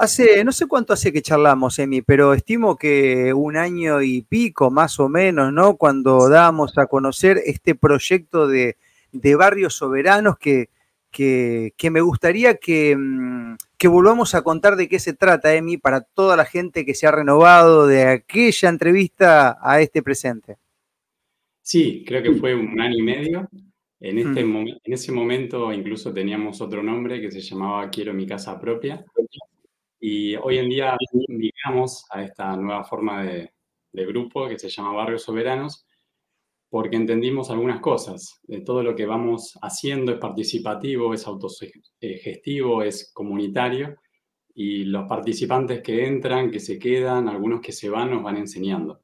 Hace, no sé cuánto hace que charlamos, Emi, pero estimo que un año y pico, más o menos, ¿no? Cuando dábamos a conocer este proyecto de, barrios soberanos que, que, me gustaría que, mm, que, volvamos a contar de qué se trata, Emi, para toda la gente que se ha renovado de aquella entrevista a este presente. Sí, creo que fue un año y medio. En, este mm. en ese momento incluso teníamos otro nombre que se llamaba Quiero mi casa propia. Y hoy en día llegamos a esta nueva forma de, grupo que se llama Barrios Soberanos porque entendimos algunas cosas. De todo lo que vamos haciendo es participativo, es autogestivo, es comunitario y los participantes que entran, que se quedan, algunos que se van, nos van enseñando.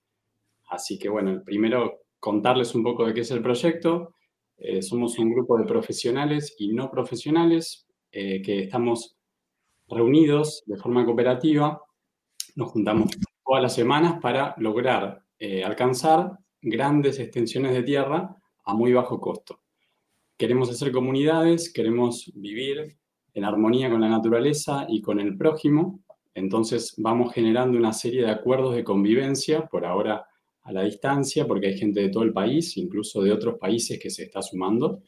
Así que bueno, primero contarles un poco de qué es el proyecto. Eh, somos un grupo de profesionales y no profesionales eh, que estamos reunidos de forma cooperativa, nos juntamos todas las semanas para lograr eh, alcanzar grandes extensiones de tierra a muy bajo costo. Queremos hacer comunidades, queremos vivir en armonía con la naturaleza y con el prójimo, entonces vamos generando una serie de acuerdos de convivencia, por ahora a la distancia, porque hay gente de todo el país, incluso de otros países que se está sumando,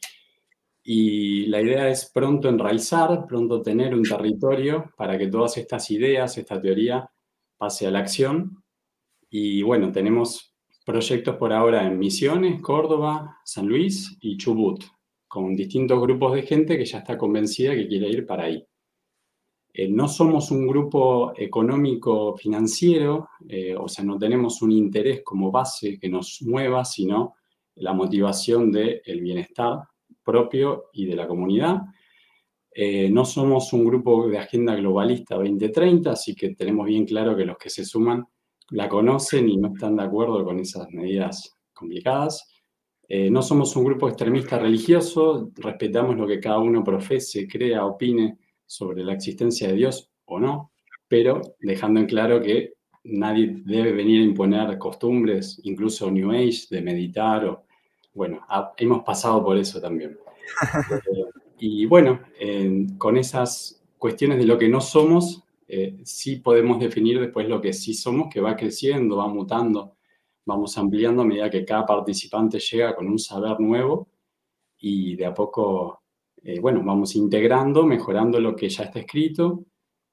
y la idea es pronto enraizar, pronto tener un territorio para que todas estas ideas, esta teoría, pase a la acción. Y bueno, tenemos proyectos por ahora en Misiones, Córdoba, San Luis y Chubut, con distintos grupos de gente que ya está convencida que quiere ir para ahí. Eh, no somos un grupo económico financiero, eh, o sea, no tenemos un interés como base que nos mueva, sino la motivación del bienestar propio y de la comunidad. Eh, no somos un grupo de agenda globalista 2030, así que tenemos bien claro que los que se suman la conocen y no están de acuerdo con esas medidas complicadas. Eh, no somos un grupo extremista religioso, respetamos lo que cada uno profese, crea, opine sobre la existencia de Dios o no, pero dejando en claro que nadie debe venir a imponer costumbres, incluso New Age, de meditar o bueno, hemos pasado por eso también. y bueno, con esas cuestiones de lo que no somos, eh, sí podemos definir después lo que sí somos, que va creciendo, va mutando, vamos ampliando a medida que cada participante llega con un saber nuevo y de a poco, eh, bueno, vamos integrando, mejorando lo que ya está escrito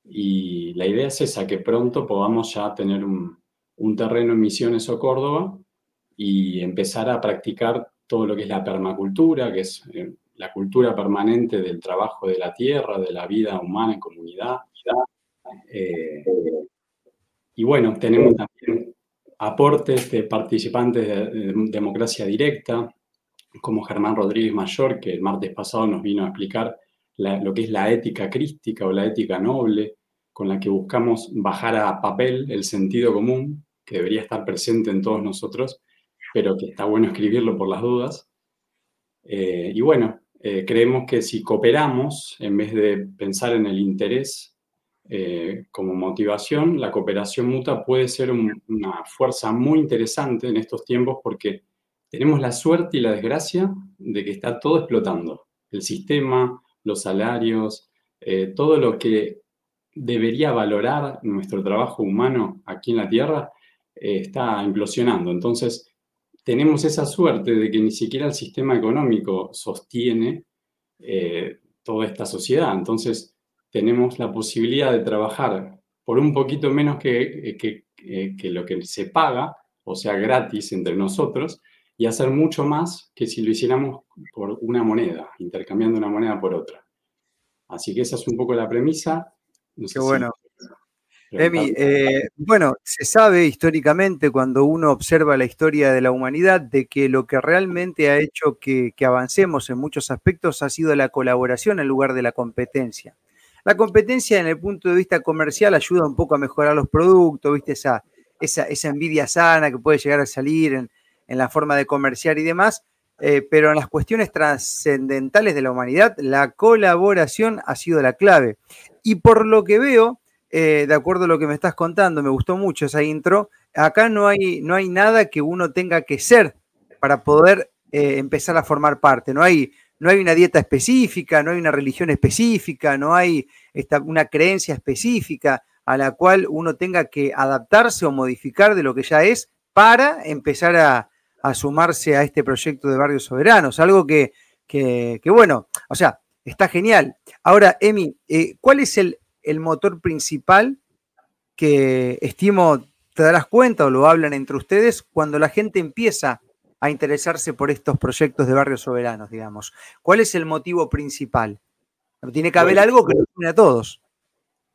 y la idea es esa, que pronto podamos ya tener un, un terreno en Misiones o Córdoba y empezar a practicar todo lo que es la permacultura, que es eh, la cultura permanente del trabajo de la tierra, de la vida humana en comunidad. Eh, y bueno, tenemos también aportes de participantes de, democracia directa, como Germán Rodríguez Mayor, que el martes pasado nos vino a explicar lo que es la ética crística o la ética noble, con la que buscamos bajar a papel el sentido común que debería estar presente en todos nosotros pero que está bueno escribirlo por las dudas. Eh, y bueno, eh, creemos que si cooperamos, en vez de pensar en el interés eh, como motivación, la cooperación mutua puede ser una fuerza muy interesante en estos tiempos porque tenemos la suerte y la desgracia de que está todo explotando. El sistema, los salarios, todo lo que debería valorar nuestro trabajo humano aquí en la Tierra está implosionando. Entonces, tenemos esa suerte de que ni siquiera el sistema económico sostiene eh, toda esta sociedad. Entonces, tenemos la posibilidad de trabajar por un poquito menos que, que, eh, que, lo que se paga, o sea, gratis entre nosotros, y hacer mucho más que si lo hiciéramos por una moneda, intercambiando una moneda por otra. Así que esa es un poco la premisa. Qué bueno. Emi, eh, bueno, se sabe históricamente cuando uno observa la historia de la humanidad de que lo que realmente ha hecho que, avancemos en muchos aspectos ha sido la colaboración en lugar de la competencia. La competencia en el punto de vista comercial ayuda un poco a mejorar los productos, ¿viste? Esa, esa, envidia sana que puede llegar a salir en, la forma de comerciar y demás, eh, pero en las cuestiones trascendentales de la humanidad, la colaboración ha sido la clave. Y por lo que veo, eh, de acuerdo a lo que me estás contando, me gustó mucho esa intro. Acá no hay, no hay nada que uno tenga que ser para poder eh, empezar a formar parte. No hay, no hay una dieta específica, no hay una religión específica, no hay esta, una creencia específica a la cual uno tenga que adaptarse o modificar de lo que ya es para empezar a, sumarse a este proyecto de barrios soberanos. Algo que, que, bueno, o sea, está genial. Ahora, Emi, eh, ¿cuál es el, el motor principal que estimo te darás cuenta o lo hablan entre ustedes cuando la gente empieza a interesarse por estos proyectos de barrios soberanos, digamos? ¿Cuál es el motivo principal? Tiene que haber algo que nos une a todos.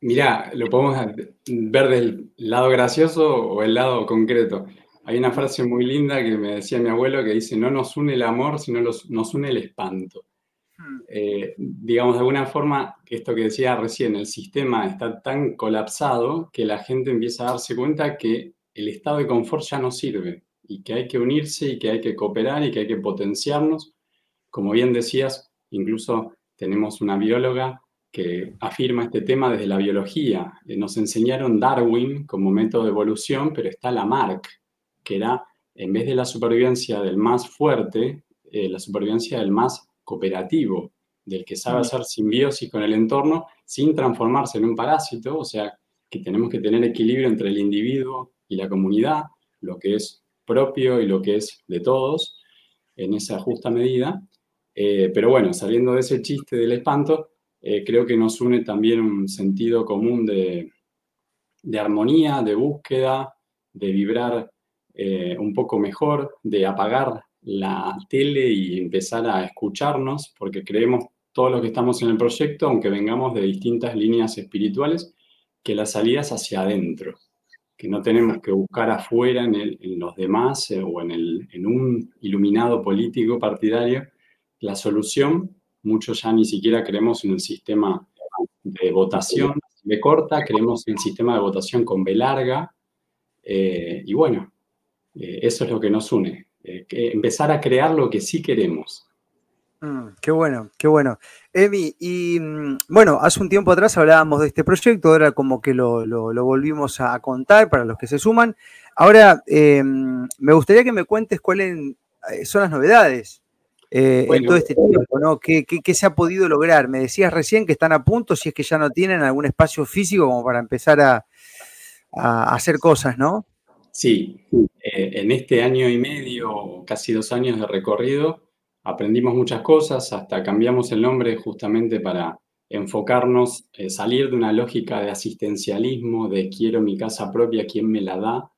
Mirá, lo podemos ver del lado gracioso o el lado concreto. Hay una frase muy linda que me decía mi abuelo que dice, no nos une el amor, sino nos une el espanto. Hmm. Eh, digamos, de alguna forma, esto que decía recién, el sistema está tan colapsado que la gente empieza a darse cuenta que el estado de confort ya no sirve y que hay que unirse y que hay que cooperar y que hay que potenciarnos. Como bien decías, incluso tenemos una bióloga que afirma este tema desde la biología. Eh, nos enseñaron Darwin como método de evolución, pero está Lamarck, que era, en vez de la supervivencia del más fuerte, eh, la supervivencia del más cooperativo, del que sabe mm. hacer simbiosis con el entorno sin transformarse en un parásito, o sea, que tenemos que tener equilibrio entre el individuo y la comunidad, lo que es propio y lo que es de todos, en esa justa medida. Eh, pero bueno, saliendo de ese chiste del espanto, eh, creo que nos une también un sentido común de, armonía, de búsqueda, de vibrar eh, un poco mejor, de apagar la tele y empezar a escucharnos, porque creemos todos los que estamos en el proyecto, aunque vengamos de distintas líneas espirituales, que la salida es hacia adentro, que no tenemos que buscar afuera en, los demás eh, o en, un iluminado político partidario la solución, muchos ya ni siquiera creemos en el sistema de votación de corta, creemos en el sistema de votación con B larga. Eh, y bueno, eh, eso es lo que nos une, eh, empezar a crear lo que sí queremos. Mm, qué bueno, qué bueno. Emi, y mm, bueno, hace un tiempo atrás hablábamos de este proyecto, ahora como que lo, volvimos a contar para los que se suman. Ahora, me gustaría que me cuentes cuáles son las novedades eh, en todo este tiempo, ¿no? ¿Qué, se ha podido lograr? Me decías recién que están a punto, si es que ya no tienen algún espacio físico como para empezar a, hacer cosas, ¿no? Sí, eh, en este año y medio, casi dos años de recorrido, aprendimos muchas cosas, hasta cambiamos el nombre justamente para enfocarnos, eh, salir de una lógica de asistencialismo, de quiero mi casa propia, ¿quién me la da?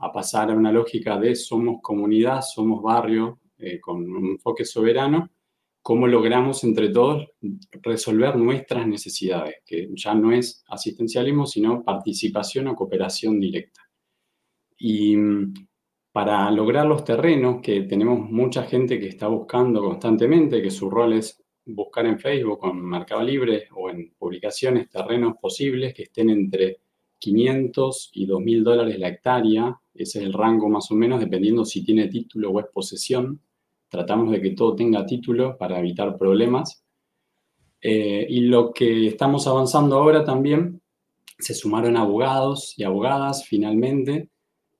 a pasar a una lógica de somos comunidad, somos barrio, eh, con un enfoque soberano, cómo logramos entre todos resolver nuestras necesidades, que ya no es asistencialismo, sino participación o cooperación directa. Y mm, para lograr los terrenos, que tenemos mucha gente que está buscando constantemente, que su rol es buscar en Facebook en Mercado Libre o en publicaciones terrenos posibles que estén entre 500 y 2.000 dólares la hectárea, ese es el rango más o menos, dependiendo si tiene título o es posesión. Tratamos de que todo tenga título para evitar problemas. Eh, y lo que estamos avanzando ahora también, se sumaron abogados y abogadas finalmente,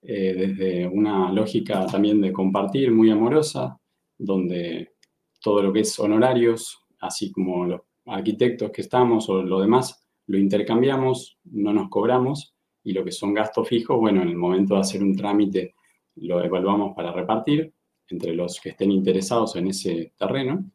eh, desde una lógica también de compartir muy amorosa, donde todo lo que es honorarios, así como los arquitectos que estamos o lo demás, lo intercambiamos, no nos cobramos, y lo que son gastos fijos, bueno, en el momento de hacer un trámite lo evaluamos para repartir entre los que estén interesados en ese terreno.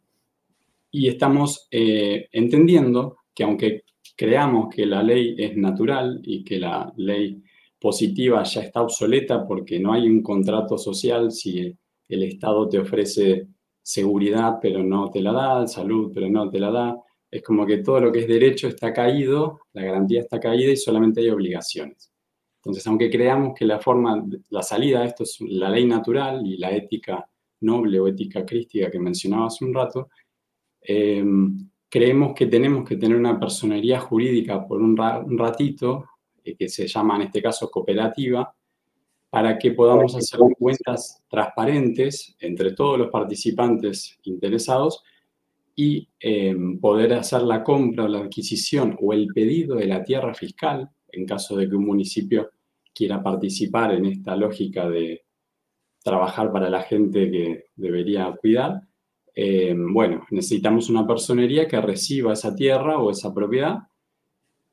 Y estamos eh, entendiendo que aunque creamos que la ley es natural y que la ley positiva ya está obsoleta porque no hay un contrato social si el Estado te ofrece seguridad pero no te la da, salud pero no te la da, es como que todo lo que es derecho está caído, la garantía está caída y solamente hay obligaciones. Entonces, aunque creamos que la forma, la salida de esto es la ley natural y la ética noble o ética crística que mencionaba hace un rato, em, creemos que tenemos que tener una personería jurídica por un, ratito, eh, que se llama en este caso cooperativa, para que podamos hacer cuentas transparentes entre todos los participantes interesados y em, poder hacer la compra o la adquisición o el pedido de la tierra fiscal en caso de que un municipio quiera participar en esta lógica de trabajar para la gente que debería cuidar, eh, bueno, necesitamos una personería que reciba esa tierra o esa propiedad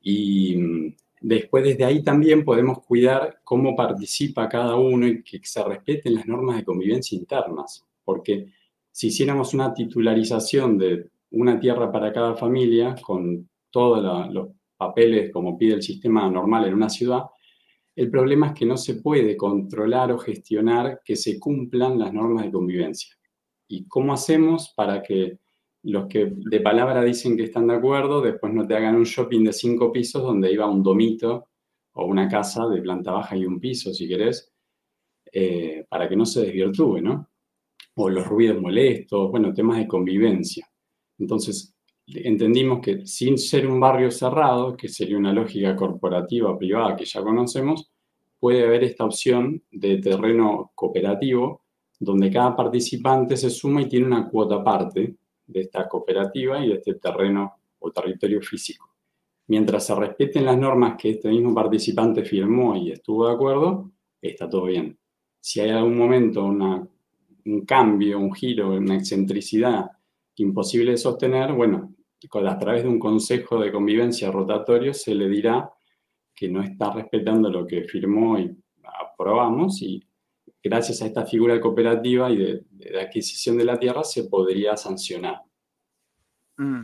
y después desde ahí también podemos cuidar cómo participa cada uno y que se respeten las normas de convivencia internas, porque si hiciéramos una titularización de una tierra para cada familia con todos los papeles como pide el sistema normal en una ciudad, el problema es que no se puede controlar o gestionar que se cumplan las normas de convivencia. ¿Y cómo hacemos para que los que de palabra dicen que están de acuerdo, después no te hagan un shopping de cinco pisos donde iba un domito o una casa de planta baja y un piso, si querés, eh, para que no se desvirtúe, ¿no? O los ruidos molestos, bueno, temas de convivencia. Entonces, entendimos que sin ser un barrio cerrado, que sería una lógica corporativa privada que ya conocemos, puede haber esta opción de terreno cooperativo donde cada participante se suma y tiene una cuota aparte de esta cooperativa y de este terreno o territorio físico. Mientras se respeten las normas que este mismo participante firmó y estuvo de acuerdo, está todo bien. Si hay algún momento un cambio, un giro, una excentricidad imposible de sostener, bueno, a través de un consejo de convivencia rotatorio se le dirá que no está respetando lo que firmó y aprobamos y gracias a esta figura cooperativa y de, adquisición de la tierra se podría sancionar. Mm.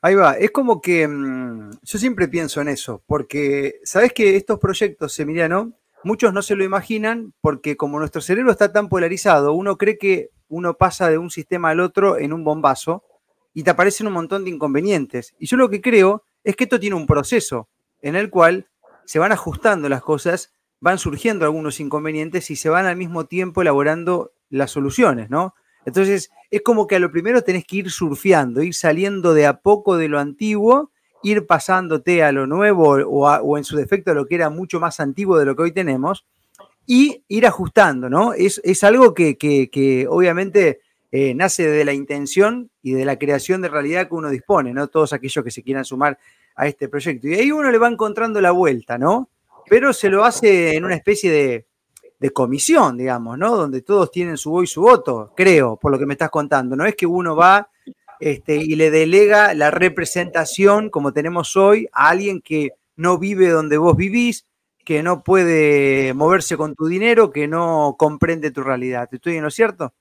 Ahí va, es como que mm, yo siempre pienso en eso, porque sabes que estos proyectos, Emiliano, muchos no se lo imaginan porque como nuestro cerebro está tan polarizado, uno cree que uno pasa de un sistema al otro en un bombazo y te aparecen un montón de inconvenientes. Y yo lo que creo es que esto tiene un proceso en el cual se van ajustando las cosas van surgiendo algunos inconvenientes y se van al mismo tiempo elaborando las soluciones, ¿no? Entonces, es como que a lo primero tenés que ir surfeando, ir saliendo de a poco de lo antiguo, ir pasándote a lo nuevo o, en su defecto a lo que era mucho más antiguo de lo que hoy tenemos y ir ajustando, ¿no? Es, algo que, obviamente eh, nace de la intención y de la creación de realidad que uno dispone, ¿no? Todos aquellos que se quieran sumar a este proyecto. Y ahí uno le va encontrando la vuelta, ¿no? Pero se lo hace en una especie de, comisión, digamos, ¿no? Donde todos tienen su voz y su voto, creo, por lo que me estás contando. No es que uno va este, y le delega la representación, como tenemos hoy, a alguien que no vive donde vos vivís, que no puede moverse con tu dinero, que no comprende tu realidad. ¿Estoy en lo cierto?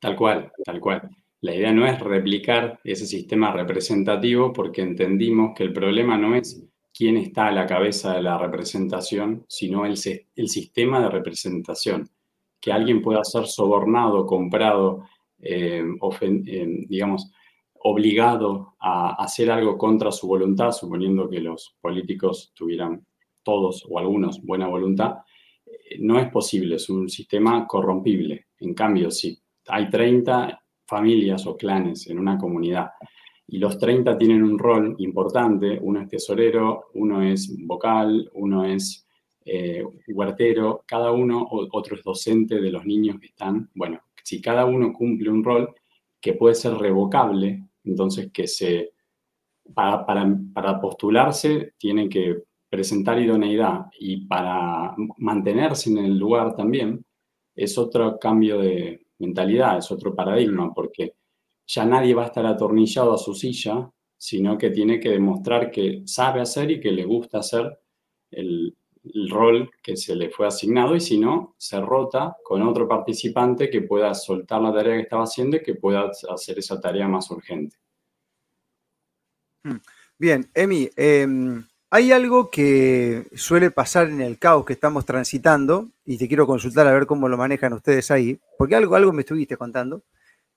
Tal cual, tal cual. La idea no es replicar ese sistema representativo porque entendimos que el problema no es quién está a la cabeza de la representación, sino el, sistema de representación. Que alguien pueda ser sobornado, comprado, eh, eh, digamos, obligado a hacer algo contra su voluntad, suponiendo que los políticos tuvieran todos o algunos buena voluntad, eh, no es posible, es un sistema corrompible. En cambio, si hay 30 familias o clanes en una comunidad y los 30 tienen un rol importante, uno es tesorero, uno es vocal, uno es eh, huertero, cada uno, otro es docente de los niños que están, bueno, si cada uno cumple un rol que puede ser revocable, entonces que se, para, para postularse tiene que presentar idoneidad y para mantenerse en el lugar también, es otro cambio de mentalidad, es otro paradigma, porque ya nadie va a estar atornillado a su silla, sino que tiene que demostrar que sabe hacer y que le gusta hacer el, rol que se le fue asignado y si no, se rota con otro participante que pueda soltar la tarea que estaba haciendo y que pueda hacer esa tarea más urgente. Hmm. Bien, Emi, em, hay algo que suele pasar en el caos que estamos transitando y te quiero consultar a ver cómo lo manejan ustedes ahí, porque algo, algo me estuviste contando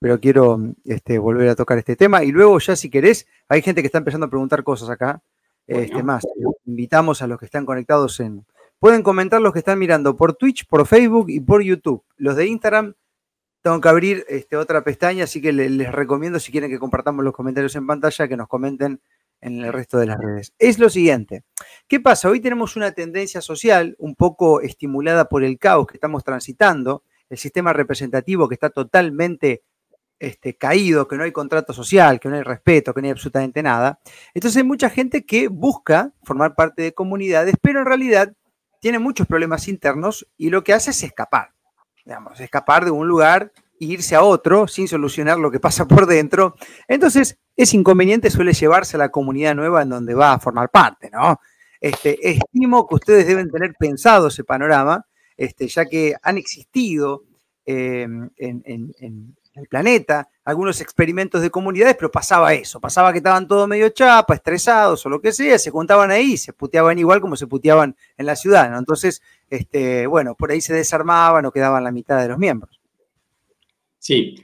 pero quiero este, volver a tocar este tema. Y luego ya si querés, hay gente que está empezando a preguntar cosas acá. Este, más, invitamos a los que están conectados en... Pueden comentar los que están mirando por Twitch, por Facebook y por YouTube. Los de Instagram tengo que abrir este, otra pestaña, así que les, recomiendo si quieren que compartamos los comentarios en pantalla, que nos comenten en el resto de las redes. Es lo siguiente, ¿qué pasa? Hoy tenemos una tendencia social un poco estimulada por el caos que estamos transitando, el sistema representativo que está totalmente este, caído, que no hay contrato social, que no hay respeto, que no hay absolutamente nada. Entonces hay mucha gente que busca formar parte de comunidades, pero en realidad tiene muchos problemas internos y lo que hace es escapar, digamos, escapar de un lugar irse a otro sin solucionar lo que pasa por dentro. Entonces, ese inconveniente suele llevarse a la comunidad nueva en donde va a formar parte, ¿no? Este, estimo que ustedes deben tener pensado ese panorama, este, ya que han existido eh, en, el planeta algunos experimentos de comunidades, pero pasaba eso, pasaba que estaban todos medio chapa, estresados o lo que sea, se juntaban ahí, se puteaban igual como se puteaban en la ciudad, ¿no? Entonces, este, bueno, por ahí se desarmaban o quedaban la mitad de los miembros. Sí,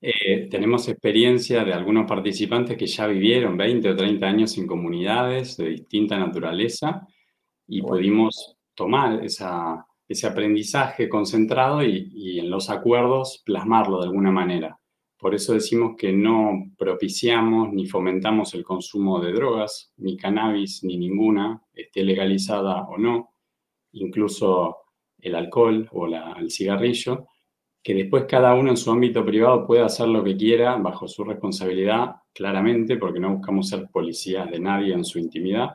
eh, tenemos experiencia de algunos participantes que ya vivieron 20 o 30 años en comunidades de distinta naturaleza y pudimos tomar ese aprendizaje concentrado y, en los acuerdos plasmarlo de alguna manera. Por eso decimos que no propiciamos ni fomentamos el consumo de drogas, ni cannabis, ni ninguna, esté legalizada o no, incluso el alcohol o el cigarrillo, que después cada uno en su ámbito privado pueda hacer lo que quiera bajo su responsabilidad, claramente, porque no buscamos ser policías de nadie en su intimidad,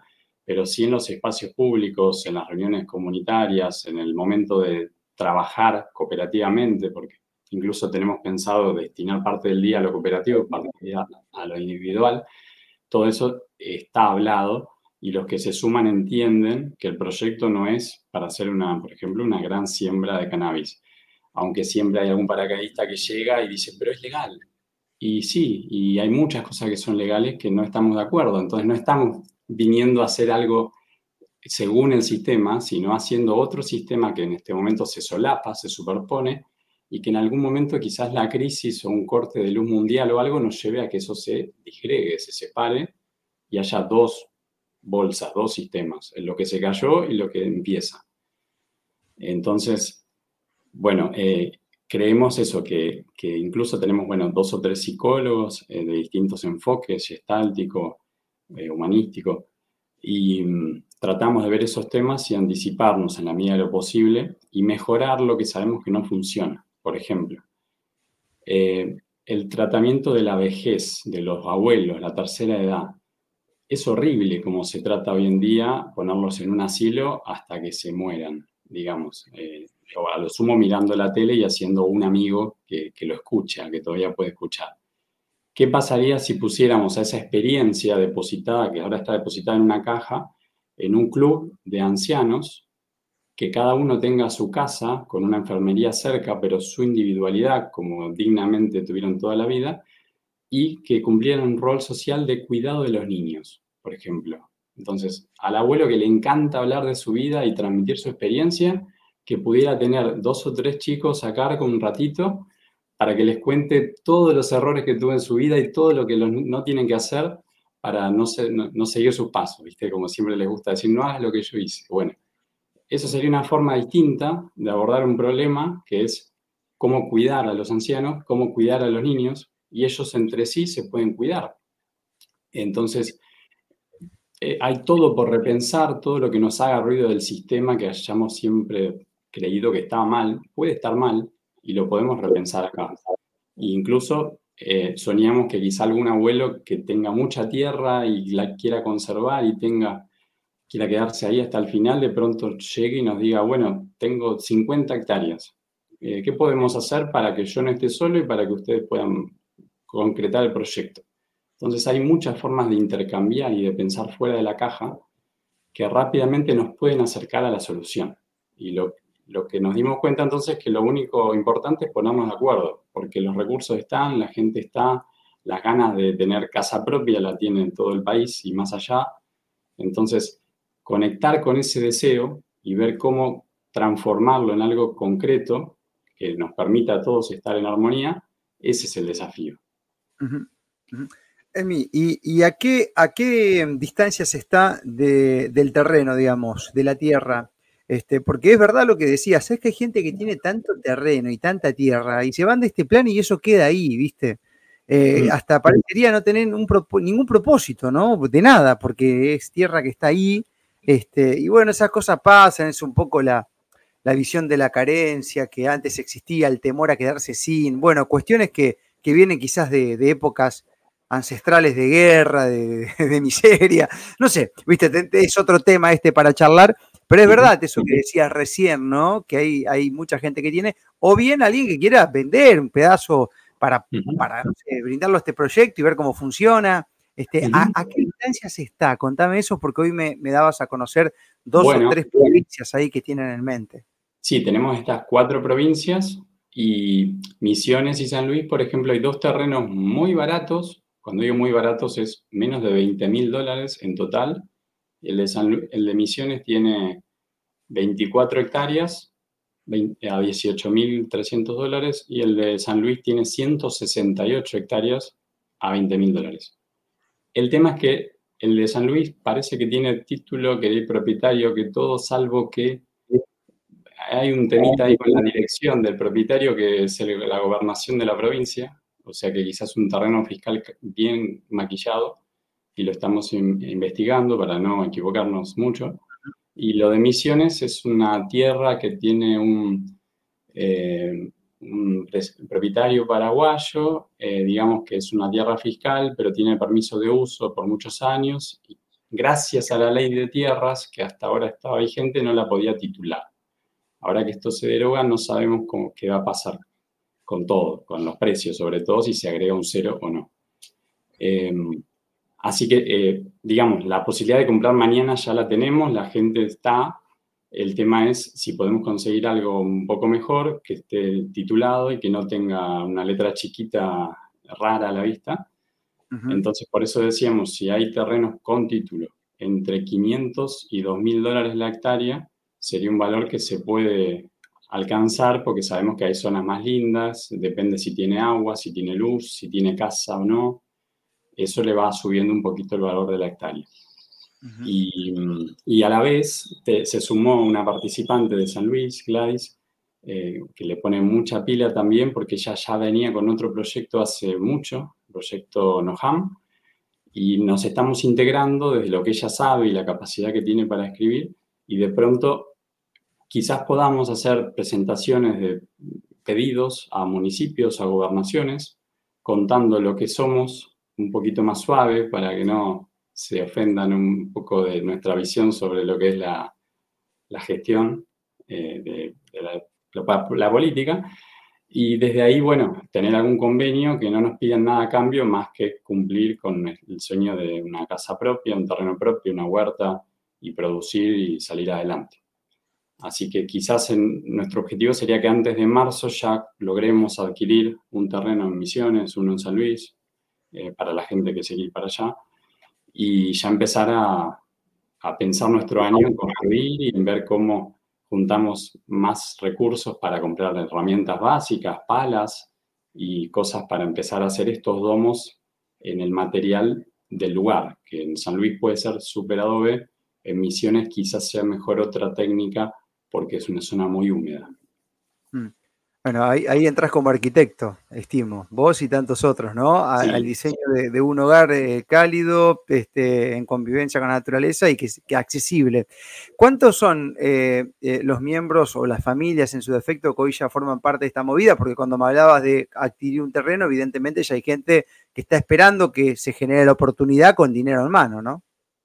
pero sí en los espacios públicos, en las reuniones comunitarias, en el momento de trabajar cooperativamente, porque incluso tenemos pensado destinar parte del día a lo cooperativo parte del día a lo individual, todo eso está hablado y los que se suman entienden que el proyecto no es para hacer una, por ejemplo, una gran siembra de cannabis aunque siempre hay algún paracaidista que llega y dice, pero es legal. Y sí, y hay muchas cosas que son legales que no estamos de acuerdo. Entonces no estamos viniendo a hacer algo según el sistema, sino haciendo otro sistema que en este momento se solapa, se superpone y que en algún momento quizás la crisis o un corte de luz mundial o algo nos lleve a que eso se disgregue, se separe y haya dos bolsas, dos sistemas, lo que se cayó y lo que empieza. Entonces, bueno, eh, creemos eso, que, incluso tenemos, bueno, dos o tres psicólogos eh, de distintos enfoques, gestáltico, eh, humanístico, y mm, tratamos de ver esos temas y anticiparnos en la medida de lo posible y mejorar lo que sabemos que no funciona. Por ejemplo, el tratamiento de la vejez de los abuelos, la tercera edad, es horrible como se trata hoy en día ponerlos en un asilo hasta que se mueran, digamos o a lo sumo mirando la tele y haciendo un amigo que, lo escucha, que todavía puede escuchar. ¿Qué pasaría si pusiéramos a esa experiencia depositada, que ahora está depositada en una caja, en un club de ancianos, que cada uno tenga su casa con una enfermería cerca, pero su individualidad, como dignamente tuvieron toda la vida, y que cumplieran un rol social de cuidado de los niños, por ejemplo. Entonces, al abuelo que le encanta hablar de su vida y transmitir su experiencia, que pudiera tener dos o tres chicos a cargo un ratito para que les cuente todos los errores que tuvo en su vida y todo lo que no tienen que hacer para no, no, seguir sus pasos, ¿viste? Como siempre les gusta decir, no hagas lo que yo hice. Bueno, eso sería una forma distinta de abordar un problema que es cómo cuidar a los ancianos, cómo cuidar a los niños, y ellos entre sí se pueden cuidar. Entonces, eh, hay todo por repensar, todo lo que nos haga ruido del sistema que hayamos siempre creído que estaba mal, puede estar mal y lo podemos repensar acá. E incluso eh, soñamos que quizá algún abuelo que tenga mucha tierra y la quiera conservar y tenga, quiera quedarse ahí hasta el final, de pronto llegue y nos diga, bueno, tengo 50 hectáreas. Eh, ¿Qué podemos hacer para que yo no esté solo y para que ustedes puedan concretar el proyecto? Entonces hay muchas formas de intercambiar y de pensar fuera de la caja que rápidamente nos pueden acercar a la solución. Y lo, lo que nos dimos cuenta entonces es que lo único importante es ponernos de acuerdo, porque los recursos están, la gente está, las ganas de tener casa propia la tienen todo el país y más allá. Entonces, conectar con ese deseo y ver cómo transformarlo en algo concreto que nos permita a todos estar en armonía, ese es el desafío. Emi, ¿y, a, qué, a qué distancias está del terreno, digamos, de la tierra? Este, porque es verdad lo que decías, es que hay gente que tiene tanto terreno y tanta tierra y se van de este plan y eso queda ahí, ¿viste? Eh, hasta parecería no tener ningún propósito, ¿no? De nada, porque es tierra que está ahí. Este, y bueno, esas cosas pasan, es un poco la, visión de la carencia que antes existía, el temor a quedarse sin, bueno, cuestiones que, vienen quizás de, épocas ancestrales de guerra, de, de, miseria, no sé, viste, es otro tema este para charlar, Pero es verdad eso que decías recién, ¿no? Que hay, hay mucha gente que tiene, o bien alguien que quiera vender un pedazo para, para brindarlo a este proyecto y ver cómo funciona. Este, ¿a, qué instancias está? Contame eso porque hoy me, dabas a conocer dos o tres provincias ahí que tienen en mente. Sí, tenemos estas cuatro provincias y Misiones y San Luis, por ejemplo, hay dos terrenos muy baratos. Cuando digo muy baratos es menos de 20 mil dólares en total. El de, el de Misiones tiene 24 hectáreas a 18.300 dólares y el de San Luis tiene 168 hectáreas a 20.000 dólares. El tema es que el de San Luis parece que tiene título, que el propietario, que todo, salvo que hay un temita ahí con la dirección del propietario, que es la gobernación de la provincia, o sea que quizás un terreno fiscal bien maquillado, y lo estamos investigando para no equivocarnos mucho. Y lo de Misiones es una tierra que tiene un, eh, propietario paraguayo, eh, digamos que es una tierra fiscal, pero tiene permiso de uso por muchos años. Gracias a la ley de tierras, que hasta ahora estaba vigente, no la podía titular. Ahora que esto se deroga, no sabemos qué va a pasar con todo, con los precios, sobre todo si se agrega un cero o no. Em, así que, eh, digamos, la posibilidad de comprar mañana ya la tenemos, la gente está. El tema es si podemos conseguir algo un poco mejor, que esté titulado y que no tenga una letra chiquita rara a la vista. Entonces, por eso decíamos, si hay terrenos con título entre 500 y 2.000 dólares la hectárea, sería un valor que se puede alcanzar porque sabemos que hay zonas más lindas, depende si tiene agua, si tiene luz, si tiene casa o no. Eso le va subiendo un poquito el valor de la hectárea. y, a la vez se sumó una participante de San Luis, Gladys, eh, que le pone mucha pila también porque ella ya venía con otro proyecto hace mucho, el proyecto Noham, y nos estamos integrando desde lo que ella sabe y la capacidad que tiene para escribir, y de pronto quizás podamos hacer presentaciones de pedidos a municipios, a gobernaciones, contando lo que somos un poquito más suave para que no se ofendan un poco de nuestra visión sobre lo que es la, gestión eh, de, la, política. Y desde ahí, bueno, tener algún convenio que no nos pidan nada a cambio más que cumplir con el sueño de una casa propia, un terreno propio, una huerta y producir y salir adelante. Así que quizás nuestro objetivo sería que antes de marzo ya logremos adquirir un terreno en Misiones, uno en San Luis, eh, para la gente que se quiere ir para allá, y ya empezar a, pensar nuestro año en construir y en ver cómo juntamos más recursos para comprar herramientas básicas, palas y cosas para empezar a hacer estos domos en el material del lugar, que en San Luis puede ser super adobe, en Misiones quizás sea mejor otra técnica porque es una zona muy húmeda. Mm. Bueno, ahí, entras como arquitecto, estimo, vos y tantos otros, ¿no? Al diseño de, un hogar eh, cálido, este, en convivencia con la naturaleza y que, que accesible. ¿Cuántos son eh, eh, los miembros o las familias en su defecto que hoy ya forman parte de esta movida? Porque cuando me hablabas de adquirir un terreno, evidentemente ya hay gente que está esperando que se genere la oportunidad con dinero en mano, ¿no?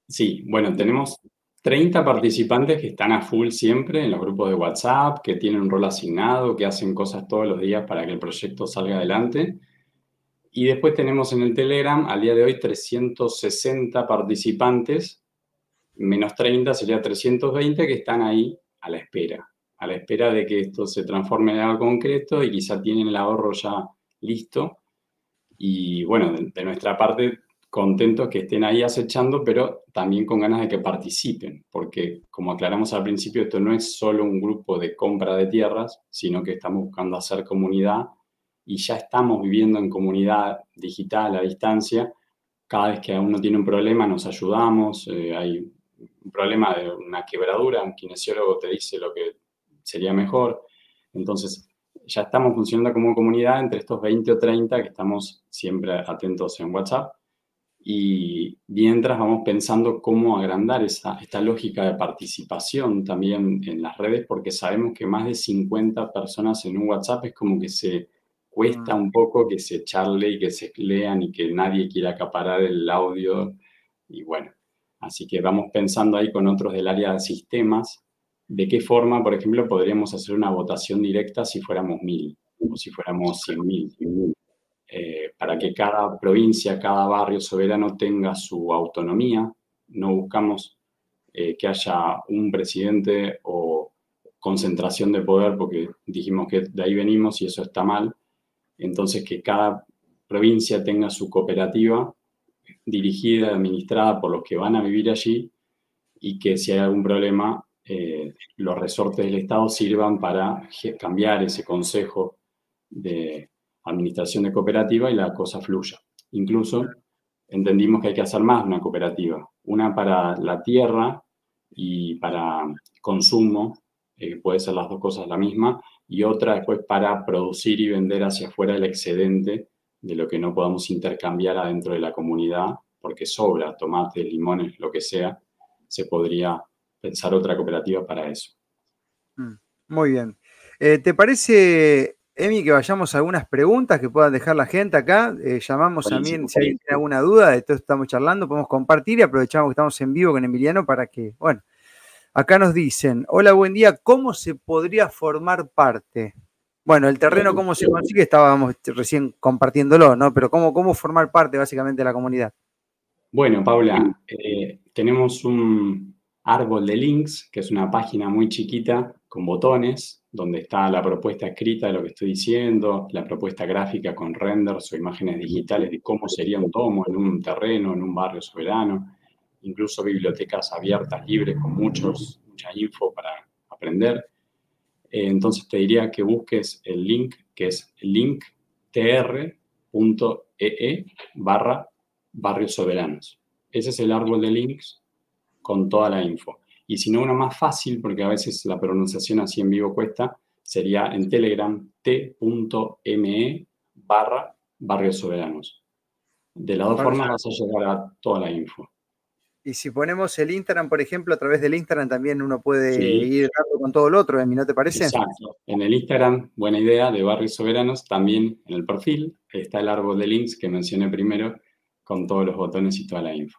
Sí, bueno, tenemos 30 participantes que están a full siempre en los grupos de WhatsApp, que tienen un rol asignado, que hacen cosas todos los días para que el proyecto salga adelante. Y después tenemos en el Telegram, al día de hoy, 360 participantes, menos 30 sería 320 que están ahí a la espera, a la espera de que esto se transforme en algo concreto y quizá tienen el ahorro ya listo. Y bueno, de nuestra parte contentos que estén ahí acechando, pero también con ganas de que participen, porque como aclaramos al principio, esto no es solo un grupo de compra de tierras, sino que estamos buscando hacer comunidad y ya estamos viviendo en comunidad digital a distancia. Cada vez que uno tiene un problema nos ayudamos, eh, hay un problema de una quebradura, un kinesiólogo te dice lo que sería mejor. Entonces, ya estamos funcionando como comunidad entre estos 20 o 30 que estamos siempre atentos en WhatsApp y mientras vamos pensando cómo agrandar esa, esta lógica de participación también en las redes, porque sabemos que más de 50 personas en un WhatsApp es como que se cuesta mm. un poco que se charle y que se lean y que nadie quiera acaparar el audio. Y bueno, así que vamos pensando ahí con otros del área de sistemas de qué forma, por ejemplo, podríamos hacer una votación directa si fuéramos mil o si fuéramos cien mil, eh, para que cada provincia, cada barrio soberano tenga su autonomía. No buscamos eh, que haya un presidente o concentración de poder, porque dijimos que de ahí venimos y eso está mal. Entonces, que cada provincia tenga su cooperativa dirigida, administrada por los que van a vivir allí y que si hay algún problema, eh, los resortes del Estado sirvan para cambiar ese consejo de administración de cooperativa y la cosa fluya. Incluso entendimos que hay que hacer más una cooperativa, una para la tierra y para consumo, eh, puede ser las dos cosas la misma, y otra después para producir y vender hacia afuera el excedente de lo que no podamos intercambiar adentro de la comunidad, porque sobra tomates, limones, lo que sea, se podría pensar otra cooperativa para eso. Mm, muy bien. Eh, ¿Te parece, Emi, que vayamos a algunas preguntas que puedan dejar la gente acá? Eh, llamamos también, si alguien tiene alguna duda de todo estamos charlando, podemos compartir y aprovechamos que estamos en vivo con Emiliano para que, bueno, acá nos dicen, hola, buen día, ¿cómo se podría formar parte? Bueno, el terreno, ¿cómo se consigue? Estábamos recién compartiéndolo, ¿no? Pero ¿cómo, cómo formar parte básicamente de la comunidad? Bueno, Paula, eh, tenemos un árbol de links, que es una página muy chiquita con botones, donde está la propuesta escrita de lo que estoy diciendo, la propuesta gráfica con renders o imágenes digitales de cómo sería un tomo en un terreno, en un barrio soberano, incluso bibliotecas abiertas, libres, con muchos, mucha info para aprender. Eh, entonces te diría que busques el link que es linktr.ee barra barrios soberanos. Ese es el árbol de links con toda la info. Y si no, uno más fácil, porque a veces la pronunciación así en vivo cuesta, sería en Telegram t.me barra barrios soberanos. De las dos formas vas a llegar a toda la info. Y si ponemos el Instagram, por ejemplo, a través del Instagram también uno puede ir con todo lo otro, ¿no te parece? Exacto. En el Instagram, buena idea, de Barrios Soberanos, también en el perfil está el árbol de links que mencioné primero, con todos los botones y toda la info.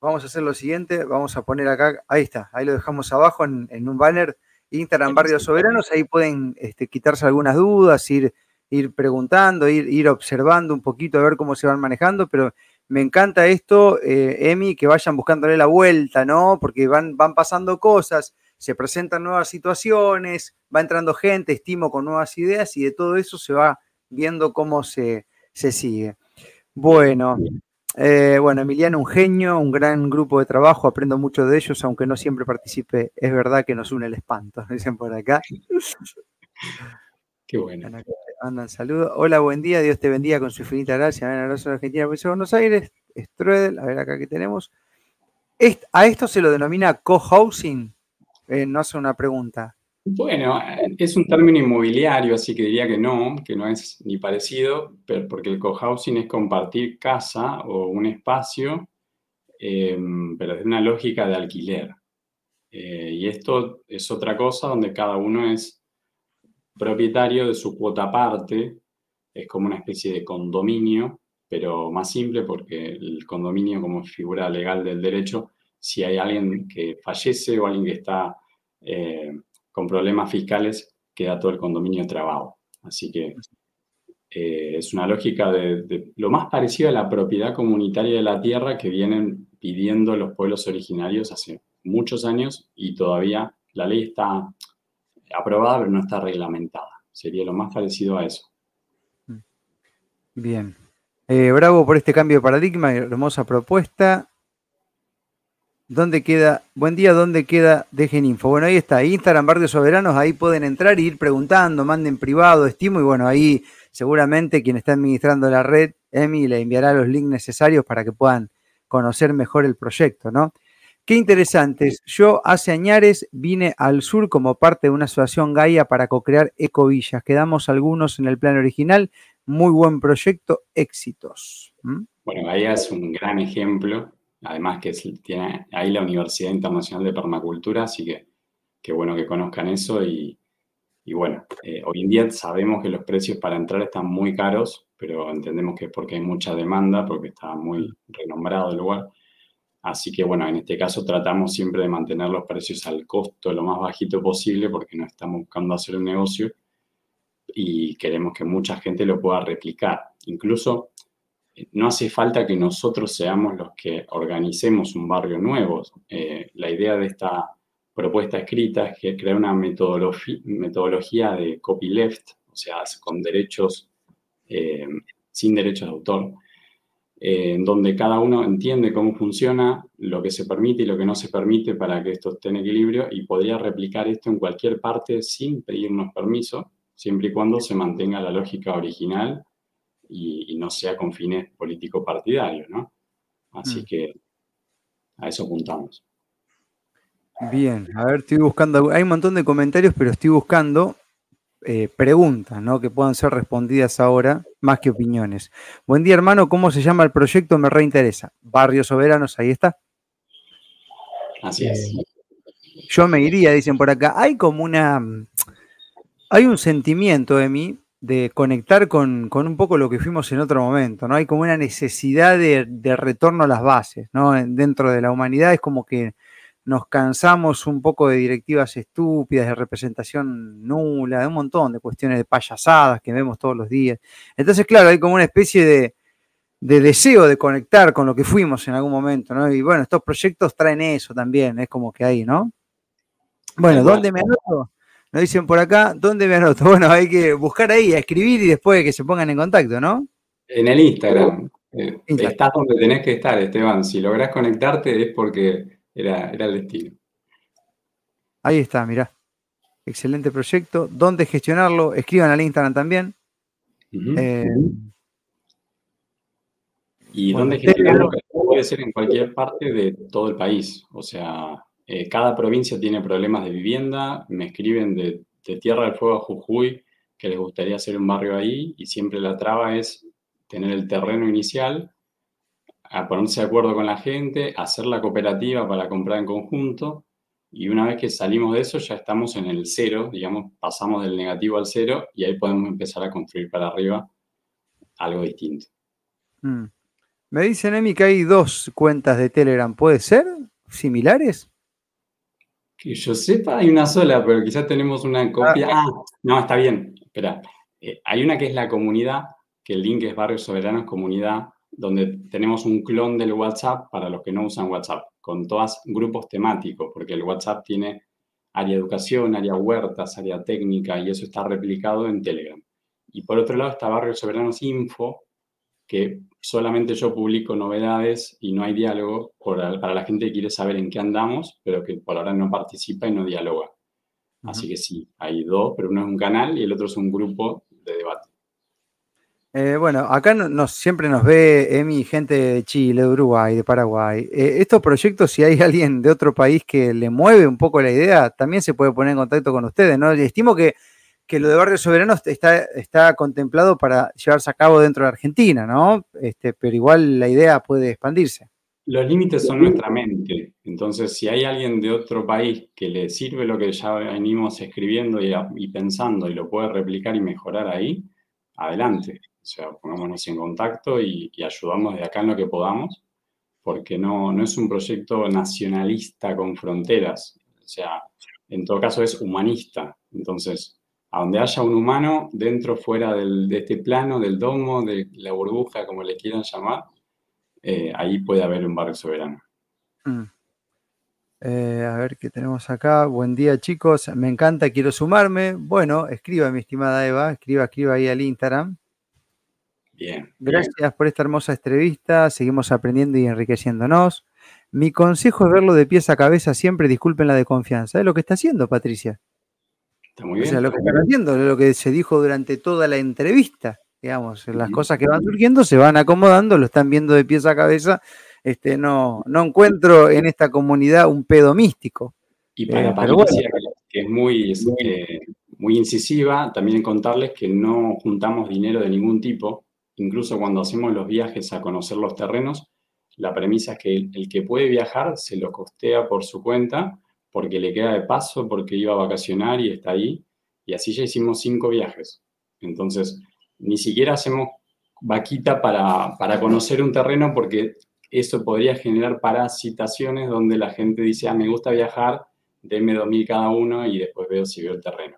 Vamos a hacer lo siguiente, vamos a poner acá, ahí está, ahí lo dejamos abajo en, un banner, Instagram Barrios Soberanos, ahí pueden este, quitarse algunas dudas, ir, ir preguntando, ir, ir observando un poquito, a ver cómo se van manejando, pero me encanta esto, eh, Emi, que vayan buscándole la vuelta, ¿no? Porque van, van pasando cosas, se presentan nuevas situaciones, va entrando gente, estimo con nuevas ideas y de todo eso se va viendo cómo se, sigue. Bueno, eh, bueno, Emiliano, un genio, un gran grupo de trabajo, aprendo mucho de ellos, aunque no siempre participe. Es verdad que nos une el espanto, dicen por acá. Qué bueno. Andan saludos. Hola, buen día. Dios te bendiga con su infinita gracia. Un abrazo de Argentina, de Buenos Aires. Struedel, a ver acá que tenemos. ¿A esto se lo denomina co-housing? Eh, no hace una pregunta. Bueno, es un término inmobiliario, así que diría que no, que no es ni parecido, porque el co-housing es compartir casa o un espacio, em, pero es una lógica de alquiler. Eh, y esto es otra cosa donde cada uno es propietario de su cuota parte, es como una especie de condominio, pero más simple porque el condominio como figura legal del derecho, si hay alguien que fallece o alguien que está eh, con problemas fiscales, queda todo el condominio trabado. Así que eh, es una lógica de, lo más parecido a la propiedad comunitaria de la tierra que vienen pidiendo los pueblos originarios hace muchos años y todavía la ley está aprobada, pero no está reglamentada. Sería lo más parecido a eso. Bien. Eh, bravo por este cambio de paradigma, hermosa propuesta. ¿Dónde queda? Buen día, ¿dónde queda? Dejen info. Bueno, ahí está, Instagram Barrios Soberanos, ahí pueden entrar e ir preguntando, manden privado, estimo, y bueno, ahí seguramente quien está administrando la red, Emi, le enviará los links necesarios para que puedan conocer mejor el proyecto, ¿no? Qué interesantes. Yo hace años vine al sur como parte de una asociación Gaia para co-crear ecovillas. Quedamos algunos en el plan original. Muy buen proyecto, éxitos. Bueno, Gaia es un gran ejemplo. Además que tiene ahí la Universidad Internacional de Permacultura, así que qué bueno que conozcan eso. Y, bueno, eh, hoy en día sabemos que los precios para entrar están muy caros, pero entendemos que es porque hay mucha demanda, porque está muy renombrado el lugar Así que bueno, en este caso tratamos siempre de mantener los precios al costo lo más bajito posible porque no estamos buscando hacer un negocio y queremos que mucha gente lo pueda replicar. Incluso no hace falta que nosotros seamos los que organicemos un barrio nuevo. Eh, la idea de esta propuesta escrita es que crear una metodología de copyleft, o sea, con derechos, eh, sin derechos de autor, en donde cada uno entiende cómo funciona, lo que se permite y lo que no se permite para que esto esté en equilibrio y podría replicar esto en cualquier parte sin pedirnos permiso, siempre y cuando se mantenga la lógica original y, no sea con fines político-partidarios, ¿no? Así mm. que a eso apuntamos. Bien, a ver, estoy buscando, hay un montón de comentarios, pero estoy buscando eh, preguntas, ¿no? Que puedan ser respondidas ahora, más que opiniones. Buen día, hermano, ¿cómo se llama el proyecto? Me reinteresa. Barrios Soberanos, ahí está. Así es. Yo me iría, dicen por acá. Hay como una. Hay un sentimiento de mí de conectar con, un poco lo que fuimos en otro momento, ¿no? Hay como una necesidad de, de retorno a las bases, ¿no? Dentro de la humanidad es como que nos cansamos un poco de directivas estúpidas, de representación nula, de un montón de cuestiones de payasadas que vemos todos los días. Entonces, claro, hay como una especie de, deseo de conectar con lo que fuimos en algún momento, ¿no? Y bueno, estos proyectos traen eso también, es como que ahí, ¿no? Bueno, ¿dónde me anoto? Nos dicen por acá, ¿dónde me anoto? Bueno, hay que buscar ahí, a escribir y después que se pongan en contacto, ¿no? En el Instagram. Eh, estás donde tenés que estar, Esteban. Si lográs conectarte es porque era, el destino. Ahí está, mirá. Excelente proyecto. ¿Dónde gestionarlo? Escriban al Instagram también. Eh, y dónde gestionarlo puede ser en cualquier parte de todo el país. O sea, eh, cada provincia tiene problemas de vivienda. Me escriben de, Tierra del Fuego a Jujuy que les gustaría hacer un barrio ahí y siempre la traba es tener el terreno inicial ponerse de acuerdo con la gente, hacer la cooperativa para comprar en conjunto y una vez que salimos de eso ya estamos en el cero, digamos, pasamos del negativo al cero y ahí podemos empezar a construir para arriba algo distinto. Mm. Me dicen, Emi, que hay dos cuentas de Telegram. ¿Puede ser? ¿Similares? Que yo sepa, hay una sola, pero quizás tenemos una copia. Ah, ah no, está bien. Espera. Eh, hay una que es la comunidad, que el link es Barrios Soberanos Comunidad donde tenemos un clon del WhatsApp para los que no usan WhatsApp, con todos grupos temáticos, porque el WhatsApp tiene área educación, área huertas, área técnica, y eso está replicado en Telegram. Y por otro lado está Barrio Soberanos Info, que solamente yo publico novedades y no hay diálogo para la gente que quiere saber en qué andamos, pero que por ahora no participa y no dialoga. Así que sí, hay dos, pero uno es un canal y el otro es un grupo de debate. Eh, bueno, acá siempre nos ve Emi, gente de Chile, de Uruguay, de Paraguay. Eh, estos proyectos, si hay alguien de otro país que le mueve un poco la idea, también se puede poner en contacto con ustedes, ¿no? Estimo que, lo de Barrio Soberano está, está contemplado para llevarse a cabo dentro de Argentina, ¿no? Este, pero igual la idea puede expandirse. Los límites son nuestra mente. Entonces, si hay alguien de otro país que le sirve lo que ya venimos escribiendo y, y pensando y lo puede replicar y mejorar ahí, adelante. O sea, pongámonos en contacto y, ayudamos de acá en lo que podamos, porque no, no es un proyecto nacionalista con fronteras. O sea, en todo caso es humanista. Entonces, a donde haya un humano, dentro, fuera de este plano, del domo, de la burbuja, como le quieran llamar, eh, ahí puede haber un barrio soberano. Mm. Eh, a ver qué tenemos acá. Buen día, chicos. Me encanta, quiero sumarme. Bueno, escriba, mi estimada Eva, escriba, escriba ahí al Instagram. Gracias por esta hermosa entrevista. Seguimos aprendiendo y enriqueciéndonos. Mi consejo es verlo de pies a cabeza siempre, disculpen la de confianza. Es lo que está haciendo, Patricia. Está muy bien. O sea, lo que están haciendo, lo que se dijo durante toda la entrevista. Digamos, las cosas que van surgiendo se van acomodando, lo están viendo de pies a cabeza. Este, no, no encuentro en esta comunidad un pedo místico. Y para eh, Patricia, que es muy, eh, muy incisiva, también contarles que no juntamos dinero de ningún tipo Incluso cuando hacemos los viajes a conocer los terrenos, la premisa es que el, que puede viajar se lo costea por su cuenta porque le queda de paso, porque iba a vacacionar y está ahí. Y así ya hicimos cinco viajes. Entonces, ni siquiera hacemos vaquita para, para conocer un terreno porque eso podría generar parasitaciones donde la gente dice, ah, me gusta viajar, denme 2.000 cada uno y después veo si veo el terreno.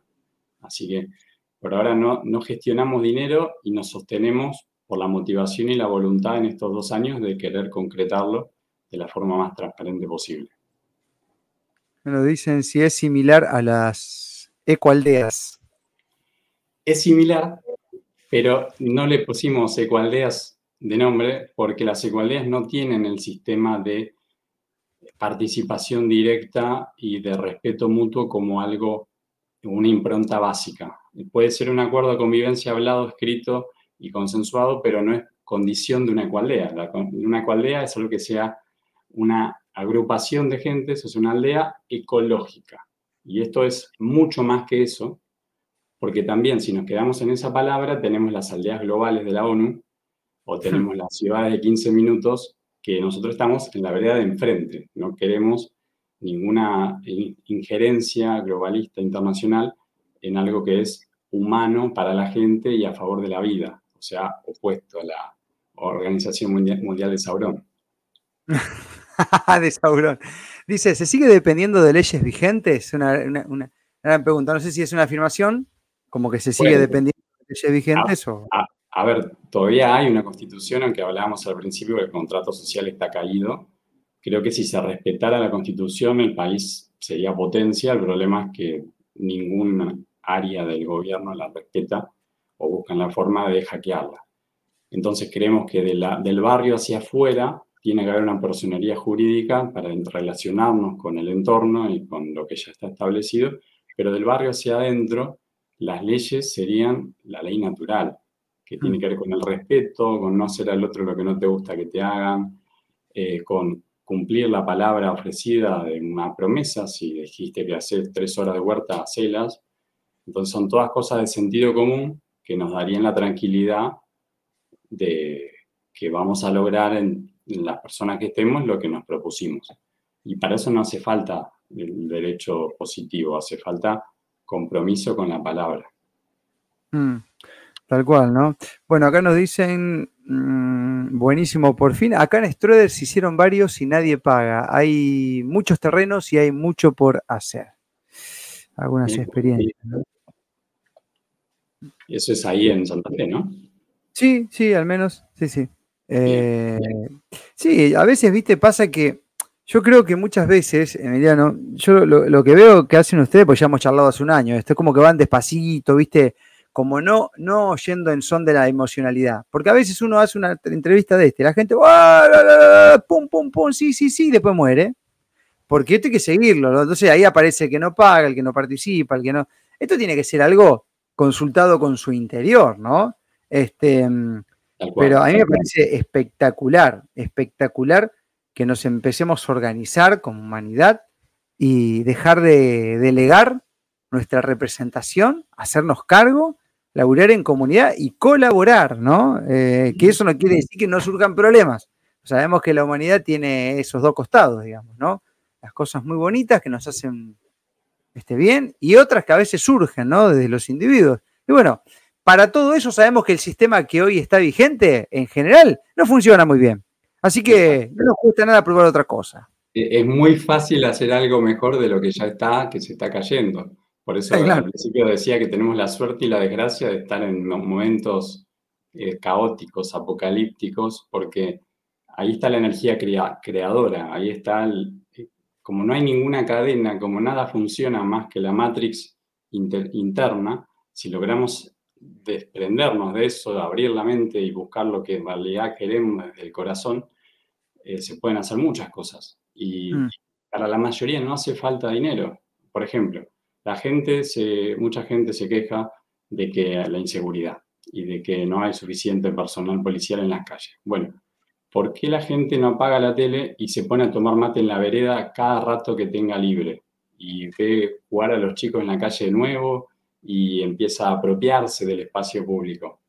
Así que por ahora no, no gestionamos dinero y nos sostenemos por la motivación y la voluntad en estos dos años de querer concretarlo de la forma más transparente posible. Bueno, dicen si es similar a las ecoaldeas. Es similar, pero no le pusimos ecoaldeas de nombre porque las ecoaldeas no tienen el sistema de participación directa y de respeto mutuo como algo, una impronta básica. Puede ser un acuerdo de convivencia hablado, escrito y consensuado, pero no es condición de una ecoaldea. una ecoaldea es algo que sea una agrupación de gentes, es una aldea ecológica. Y esto es mucho más que eso, porque también si nos quedamos en esa palabra, tenemos las aldeas globales de la ONU o tenemos las ciudades de 15 minutos que nosotros estamos en la vereda de enfrente. No queremos ninguna injerencia globalista internacional en algo que es humano para la gente y a favor de la vida, o sea, opuesto a la Organización Mundial, de Sauron. de Sauron. Dice, ¿se sigue dependiendo de leyes vigentes? Una, una, gran pregunta. No sé si es una afirmación como que se sigue dependiendo de leyes vigentes a, o... A, ver, todavía hay una constitución, aunque hablábamos al principio que el contrato social está caído. Creo que si se respetara la constitución, el país sería potencia. El problema es que ninguna área del gobierno la respeta o buscan la forma de hackearla. Entonces creemos que de la, del barrio hacia afuera tiene que haber una personería jurídica para relacionarnos con el entorno y con lo que ya está establecido, pero del barrio hacia adentro las leyes serían la ley natural, que tiene que ver con el respeto, con no hacer al otro lo que no te gusta que te hagan, eh, con cumplir la palabra ofrecida de una promesa, si dijiste que hacer tres horas de huerta, hacelas. Entonces son todas cosas de sentido común que nos darían la tranquilidad de que vamos a lograr en, las personas que estemos lo que nos propusimos. Y para eso no hace falta el derecho positivo, hace falta compromiso con la palabra. Mm, tal cual, ¿no? Bueno, acá nos dicen, mm, buenísimo, por fin, acá en Stroeder se hicieron varios y nadie paga. Hay muchos terrenos y hay mucho por hacer. Algunas experiencias. Eso es ahí en Santa Fe, ¿no? Sí, sí, al menos, sí, sí. Eh, sí, a veces, viste, pasa que yo creo que muchas veces, Emiliano, yo lo, que veo que hacen ustedes, pues ya hemos charlado hace un año, esto es como que van despacito, viste, como no, no yendo en son de la emocionalidad. Porque a veces uno hace una entrevista de este, la gente, pum, pum, pum, sí, sí, sí, después muere. Porque esto hay que seguirlo, entonces ahí aparece el que no paga, el que no participa, el que no. Esto tiene que ser algo consultado con su interior, ¿no? Este, pero a mí me parece espectacular, espectacular que nos empecemos a organizar como humanidad y dejar de delegar nuestra representación, hacernos cargo, laburar en comunidad y colaborar, ¿no? Eh, que eso no quiere decir que no surjan problemas. Sabemos que la humanidad tiene esos dos costados, digamos, ¿no? Las cosas muy bonitas que nos hacen este, bien y otras que a veces surgen, ¿no? Desde los individuos. Y bueno, para todo eso sabemos que el sistema que hoy está vigente, en general, no funciona muy bien. Así que no nos cuesta nada probar otra cosa. Es muy fácil hacer algo mejor de lo que ya está, que se está cayendo. Por eso al principio decía que tenemos la suerte y la desgracia de estar en momentos eh, caóticos, apocalípticos, porque ahí está la energía creadora, ahí está, como no hay ninguna cadena, como nada funciona más que la matrix interna, si logramos desprendernos de eso, de abrir la mente y buscar lo que en realidad queremos desde el corazón, eh, se pueden hacer muchas cosas. Y mm. para la mayoría no hace falta dinero. Por ejemplo, la gente se, mucha gente se queja de que la inseguridad y de que no hay suficiente personal policial en las calles. Bueno, ¿por qué la gente no apaga la tele y se pone a tomar mate en la vereda cada rato que tenga libre? Y ve jugar a los chicos en la calle de nuevo, y empieza a apropiarse del espacio público.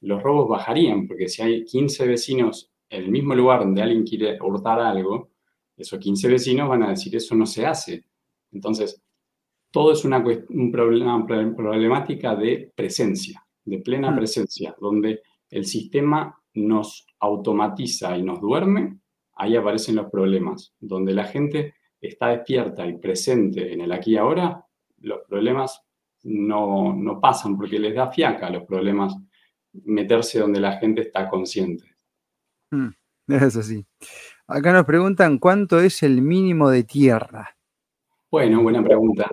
Los robos bajarían, porque si hay 15 vecinos en el mismo lugar donde alguien quiere hurtar algo, esos 15 vecinos van a decir eso no se hace. Entonces, todo es una, un problema, problemática de presencia, de plena mm. presencia, donde el sistema nos automatiza y nos duerme ahí aparecen los problemas. Donde la gente está despierta y presente en el aquí y ahora, los problemas no, no pasan porque les da fiaca a los problemas meterse donde la gente está consciente. Mm, es así. Acá nos preguntan cuánto es el mínimo de tierra. Bueno, buena pregunta.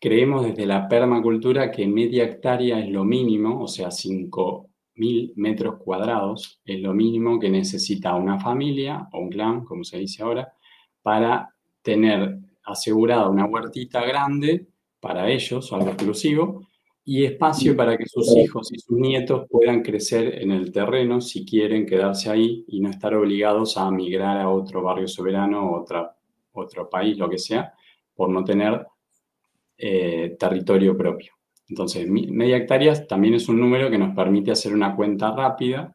Creemos desde la permacultura que media hectárea es lo mínimo, o sea, 5.000 metros cuadrados es lo mínimo que necesita una familia o un clan, como se dice ahora, para tener asegurada una huertita grande para ellos, algo exclusivo, y espacio para que sus hijos y sus nietos puedan crecer en el terreno si quieren quedarse ahí y no estar obligados a migrar a otro barrio soberano o otra, otro país, lo que sea, por no tener eh, territorio propio. Entonces, media hectárea también es un número que nos permite hacer una cuenta rápida,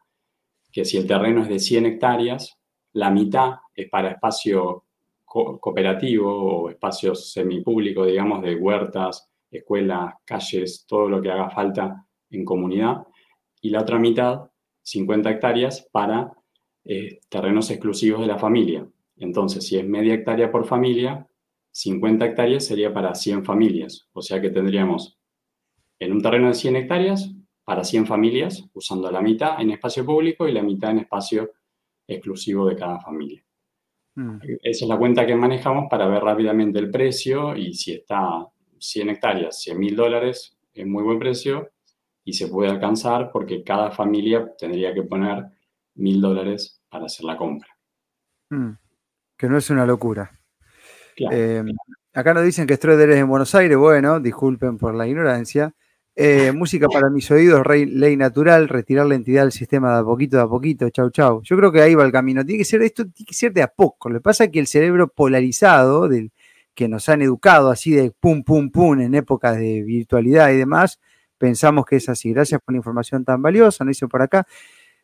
que si el terreno es de 100 hectáreas, la mitad es para espacio cooperativo o espacios semipúblicos, digamos, de huertas, escuelas, calles, todo lo que haga falta en comunidad, y la otra mitad, 50 hectáreas, para eh, terrenos exclusivos de la familia. Entonces, si es media hectárea por familia, 50 hectáreas sería para 100 familias, o sea que tendríamos en un terreno de 100 hectáreas para 100 familias, usando la mitad en espacio público y la mitad en espacio exclusivo de cada familia. Mm. Esa es la cuenta que manejamos para ver rápidamente el precio y si está 100 hectáreas, 100 mil dólares, es muy buen precio y se puede alcanzar porque cada familia tendría que poner mil dólares para hacer la compra. Mm, que no es una locura. Eh, acá nos dicen que Stroeder es en Buenos Aires. Bueno, disculpen por la ignorancia. Eh, música para mis oídos, ley natural, retirar la entidad del sistema de a poquito, de a poquito, chau, chau. Yo creo que ahí va el camino. Tiene que ser esto, tiene que ser de a poco. Lo que pasa es que el cerebro polarizado del, que nos han educado así de pum, pum, pum en épocas de virtualidad y demás, pensamos que es así. Gracias por la información tan valiosa, nos dice por acá.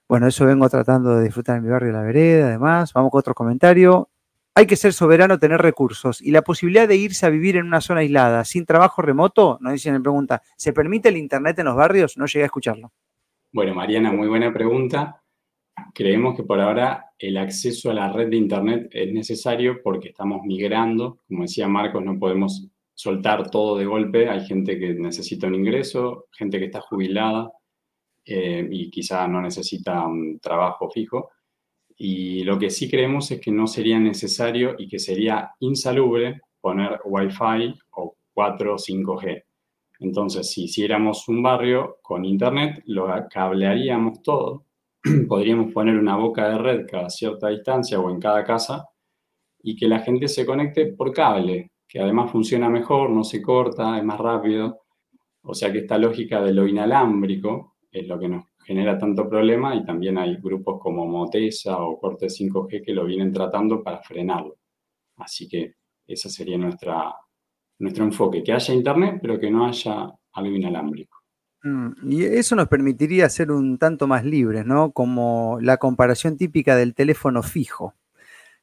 Bueno, eso vengo tratando de disfrutar en mi barrio La Vereda, además. Vamos con otro comentario. Hay que ser soberano, tener recursos y la posibilidad de irse a vivir en una zona aislada, sin trabajo remoto, nos dicen en pregunta, ¿se permite el Internet en los barrios? No llegué a escucharlo. Bueno, Mariana, muy buena pregunta. Creemos que por ahora el acceso a la red de Internet es necesario porque estamos migrando. Como decía Marcos, no podemos soltar todo de golpe. Hay gente que necesita un ingreso, gente que está jubilada eh, y quizá no necesita un trabajo fijo. Y lo que sí creemos es que no sería necesario y que sería insalubre poner Wi-Fi o 4 o 5G. Entonces, si hiciéramos un barrio con Internet, lo cablearíamos todo podríamos poner una boca de red cada cierta distancia o en cada casa y que la gente se conecte por cable, que además funciona mejor, no se corta, es más rápido. O sea que esta lógica de lo inalámbrico es lo que nos genera tanto problema y también hay grupos como Motesa o Corte 5G que lo vienen tratando para frenarlo. Así que ese sería nuestra, nuestro enfoque, que haya internet pero que no haya algo inalámbrico. Mm, y eso nos permitiría ser un tanto más libres, ¿no? Como la comparación típica del teléfono fijo.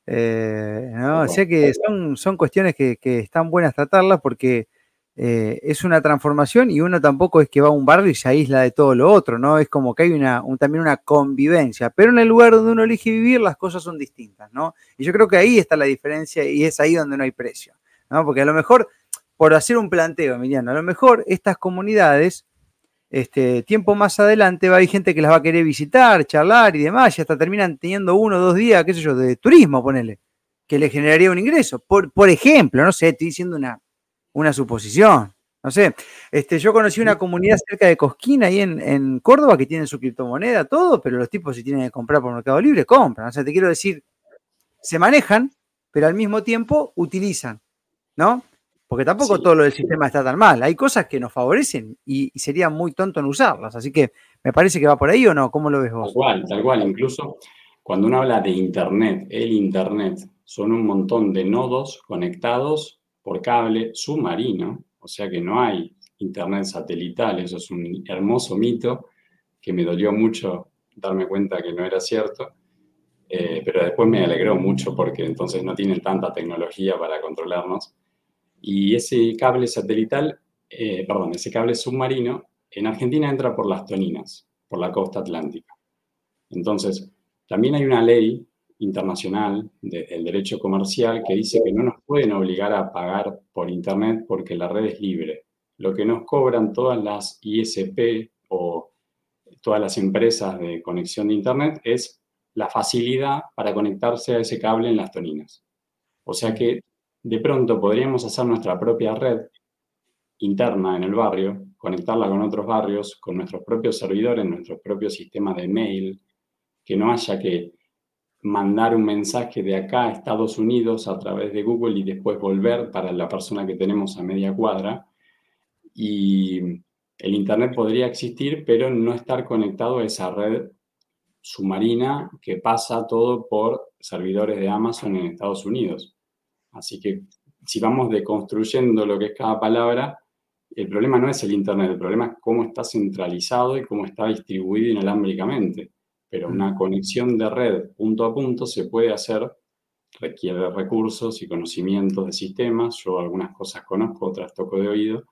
Eh, ¿no? O sea que son, son cuestiones que, están buenas tratarlas porque eh, es una transformación y uno tampoco es que va a un barrio y se aísla de todo lo otro, ¿no? Es como que hay una, también una convivencia, pero en el lugar donde uno elige vivir las cosas son distintas, ¿no? Y yo creo que ahí está la diferencia y es ahí donde no hay precio, ¿no? Porque a lo mejor, por hacer un planteo, Emiliano, a lo mejor estas comunidades este, tiempo más adelante va a haber gente que las va a querer visitar, charlar y demás, y hasta terminan teniendo uno o dos días, qué sé yo, de turismo, ponele, que le generaría un ingreso. Por, por ejemplo, no sé, estoy diciendo una, una suposición. No sé, este, yo conocí una comunidad cerca de Cosquín, ahí en, Córdoba, que tienen su criptomoneda, todo, pero los tipos si tienen que comprar por Mercado Libre, compran. O sea, te quiero decir, se manejan, pero al mismo tiempo utilizan, ¿no? Porque tampoco todo lo del sistema está tan mal. Hay cosas que nos favorecen y, sería muy tonto no usarlas. Así que me parece que va por ahí o no. ¿Cómo lo ves vos? Tal cual, tal cual. Incluso cuando uno habla de Internet, el Internet, son un montón de nodos conectados por cable submarino. O sea que no hay Internet satelital. Eso es un hermoso mito que me dolió mucho darme cuenta que no era cierto. Eh, pero después me alegró mucho porque entonces no tienen tanta tecnología para controlarnos. Y ese cable satelital, eh, perdón, ese cable submarino, en Argentina entra por las toninas, por la costa atlántica. Entonces, también hay una ley internacional del derecho comercial que dice que no nos pueden obligar a pagar por Internet porque la red es libre. Lo que nos cobran todas las ISP o todas las empresas de conexión de Internet es la facilidad para conectarse a ese cable en las toninas. O sea que de pronto podríamos hacer nuestra propia red interna en el barrio, conectarla con otros barrios, con nuestros propios servidores, nuestros propios sistemas de mail, que no haya que mandar un mensaje de acá a Estados Unidos a través de Google y después volver para la persona que tenemos a media cuadra. Y el Internet podría existir, pero no estar conectado a esa red submarina que pasa todo por servidores de Amazon en Estados Unidos. Así que si vamos deconstruyendo lo que es cada palabra, el problema no es el Internet, el problema es cómo está centralizado y cómo está distribuido inalámbricamente. Pero una conexión de red punto a punto se puede hacer, requiere recursos y conocimientos de sistemas. Yo algunas cosas conozco, otras toco de oído,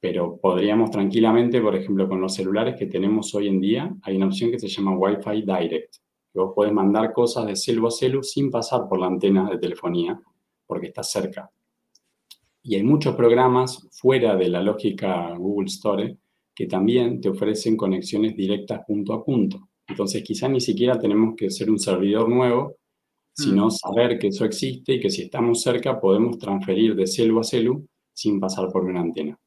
pero podríamos tranquilamente, por ejemplo, con los celulares que tenemos hoy en día, hay una opción que se llama Wi-Fi Direct, que vos podés mandar cosas de celu a celu sin pasar por la antena de telefonía, porque está cerca. Y hay muchos programas fuera de la lógica Google Store que también te ofrecen conexiones directas punto a punto. Entonces, quizá ni siquiera tenemos que ser un servidor nuevo, sino mm. saber que eso existe y que si estamos cerca podemos transferir de celu a celu sin pasar por una antena.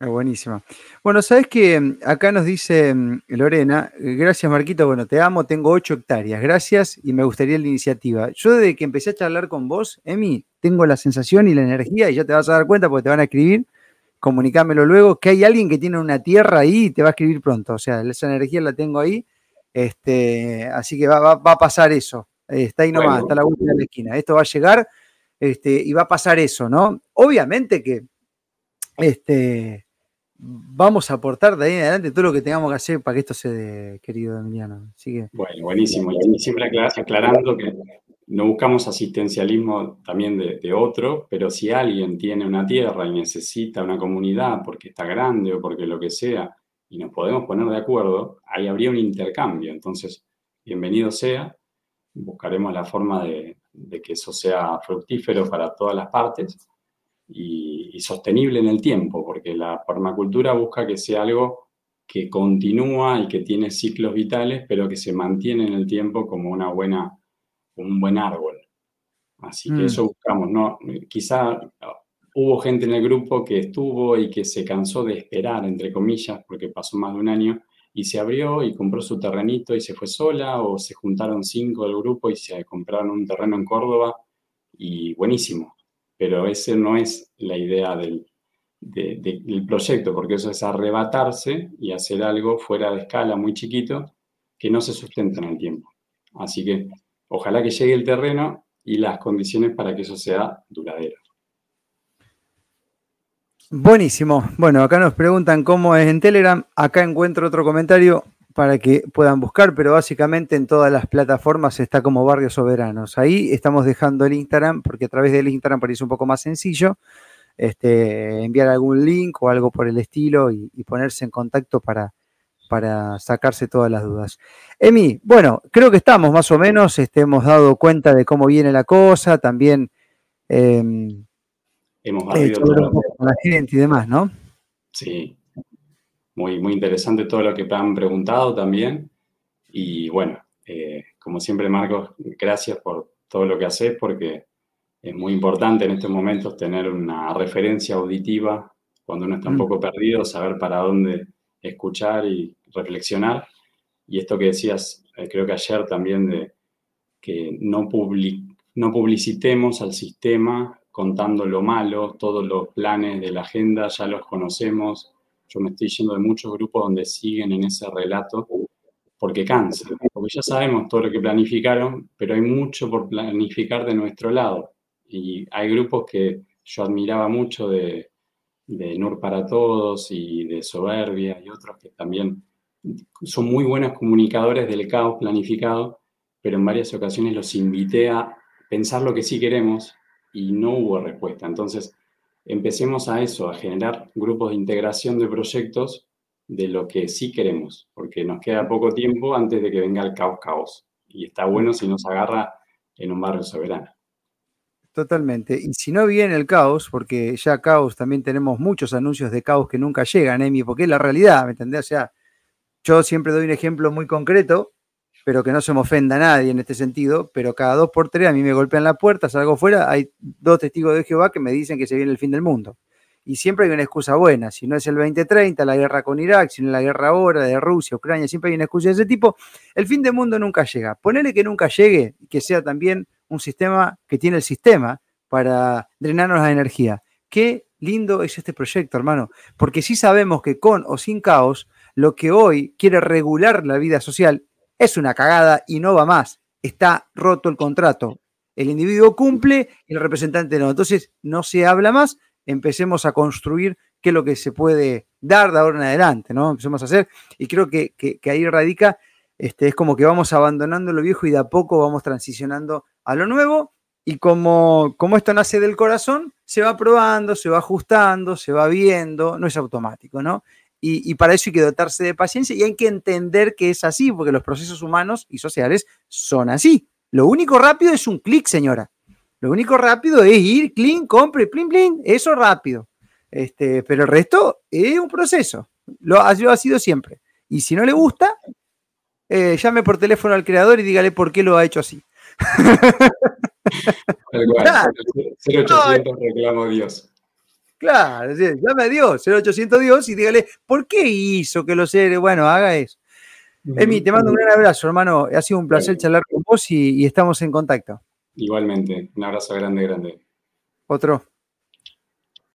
Ah, buenísimo. Bueno, sabes que acá nos dice mm, Lorena, gracias Marquito, bueno, te amo, tengo ocho hectáreas, gracias y me gustaría la iniciativa. Yo desde que empecé a charlar con vos, Emi, tengo la sensación y la energía, y ya te vas a dar cuenta porque te van a escribir, comunicámelo luego, que hay alguien que tiene una tierra ahí y te va a escribir pronto, o sea, esa energía la tengo ahí, este, así que va, a pasar eso, está ahí nomás, está la última de la esquina, esto va a llegar este, y va a pasar eso, ¿no? Obviamente que... Este, vamos a aportar de ahí en adelante todo lo que tengamos que hacer para que esto se dé, querido Emiliano. Bueno, buenísimo. Y siempre aclarando que no buscamos asistencialismo también de, otro, pero si alguien tiene una tierra y necesita una comunidad porque está grande o porque lo que sea, y nos podemos poner de acuerdo, ahí habría un intercambio. Entonces, bienvenido sea. Buscaremos la forma de que eso sea fructífero para todas las partes y, sostenible en el tiempo, porque la permacultura busca que sea algo que continúa y que tiene ciclos vitales, pero que se mantiene en el tiempo como una buena, un buen árbol. Así que mm. eso buscamos, ¿no? Quizá hubo gente en el grupo que estuvo y que se cansó de esperar, entre comillas, porque pasó más de un año, y se abrió y compró su terrenito y se fue sola, o se juntaron cinco del grupo y se compraron un terreno en Córdoba, y buenísimo pero esa no es la idea del, proyecto, porque eso es arrebatarse y hacer algo fuera de escala, muy chiquito, que no se sustenta en el tiempo. Así que ojalá que llegue el terreno y las condiciones para que eso sea duradero. Buenísimo. Bueno, acá nos preguntan cómo es en Telegram. Acá encuentro otro comentario para que puedan buscar, pero básicamente en todas las plataformas está como Barrios Soberanos. Ahí estamos dejando el Instagram, porque a través del Instagram parece un poco más sencillo este, enviar algún link o algo por el estilo y, ponerse en contacto para, para sacarse todas las dudas. Emi, bueno, creo que estamos más o menos, este, hemos dado cuenta de cómo viene la cosa, también em, hemos barrido con la gente y demás, ¿no? Sí, muy, muy interesante todo lo que han preguntado también. Y bueno, eh, como siempre, Marcos, gracias por todo lo que haces porque es muy importante en estos momentos tener una referencia auditiva cuando uno está un mm. poco perdido, saber para dónde escuchar y reflexionar. Y esto que decías, eh, creo que ayer también, de que no, no publicitemos al sistema contando lo malo, todos los planes de la agenda ya los conocemos, yo me estoy yendo de muchos grupos donde siguen en ese relato porque cansa, porque ya sabemos todo lo que planificaron, pero hay mucho por planificar de nuestro lado. Y hay grupos que yo admiraba mucho de, NUR para Todos y de Soberbia y otros que también son muy buenos comunicadores del caos planificado, pero en varias ocasiones los invité a pensar lo que sí queremos y no hubo respuesta. Entonces, empecemos a eso, a generar grupos de integración de proyectos de lo que sí queremos, porque nos queda poco tiempo antes de que venga el caos caos. y está bueno si nos agarra en un barrio soberano. Totalmente. Y si no viene el caos, porque ya caos también tenemos muchos anuncios de caos que nunca llegan, Emi, porque es la realidad, ¿me entendés? O sea, yo siempre doy un ejemplo muy concreto, pero que no se me ofenda a nadie en este sentido, pero cada dos por tres a mí me golpean la puerta, salgo fuera, hay dos testigos de Jehová que me dicen que se viene el fin del mundo. Y siempre hay una excusa buena, si no es el 2030, la guerra con Irak, si no es la guerra ahora de Rusia, Ucrania, siempre hay una excusa de ese tipo, el fin del mundo nunca llega. Ponele que nunca llegue que sea también un sistema que tiene el sistema para drenarnos la energía. Qué lindo es este proyecto, hermano, porque sí sabemos que con o sin caos, lo que hoy quiere regular la vida social es una cagada y no va más. Está roto el contrato. El individuo cumple el representante no. Entonces, no se habla más, empecemos a construir qué es lo que se puede dar de ahora en adelante, ¿no? Empecemos a hacer. Y creo que, ahí radica, este, es como que vamos abandonando lo viejo y de a poco vamos transicionando a lo nuevo. Y como, como esto nace del corazón, se va probando, se va ajustando, se va viendo, no es automático, ¿no? Y, para eso hay que dotarse de paciencia y hay que entender que es así, porque los procesos humanos y sociales son así. Lo único rápido es un clic, señora. Lo único rápido es ir, clean, compre, plin, plin, eso rápido. Este, pero el resto es un proceso. Lo, ha sido siempre. Y si no le gusta, eh, llame por teléfono al creador y dígale por qué lo ha hecho así. 0800 reclamo Dios. Claro, llame a Dios, 0800 Dios y dígale, ¿por qué hizo que los seres, bueno, haga eso? Emi, te mando un gran abrazo, hermano. Ha sido un placer charlar con vos y estamos en contacto. Igualmente, un abrazo grande, grande. Otro.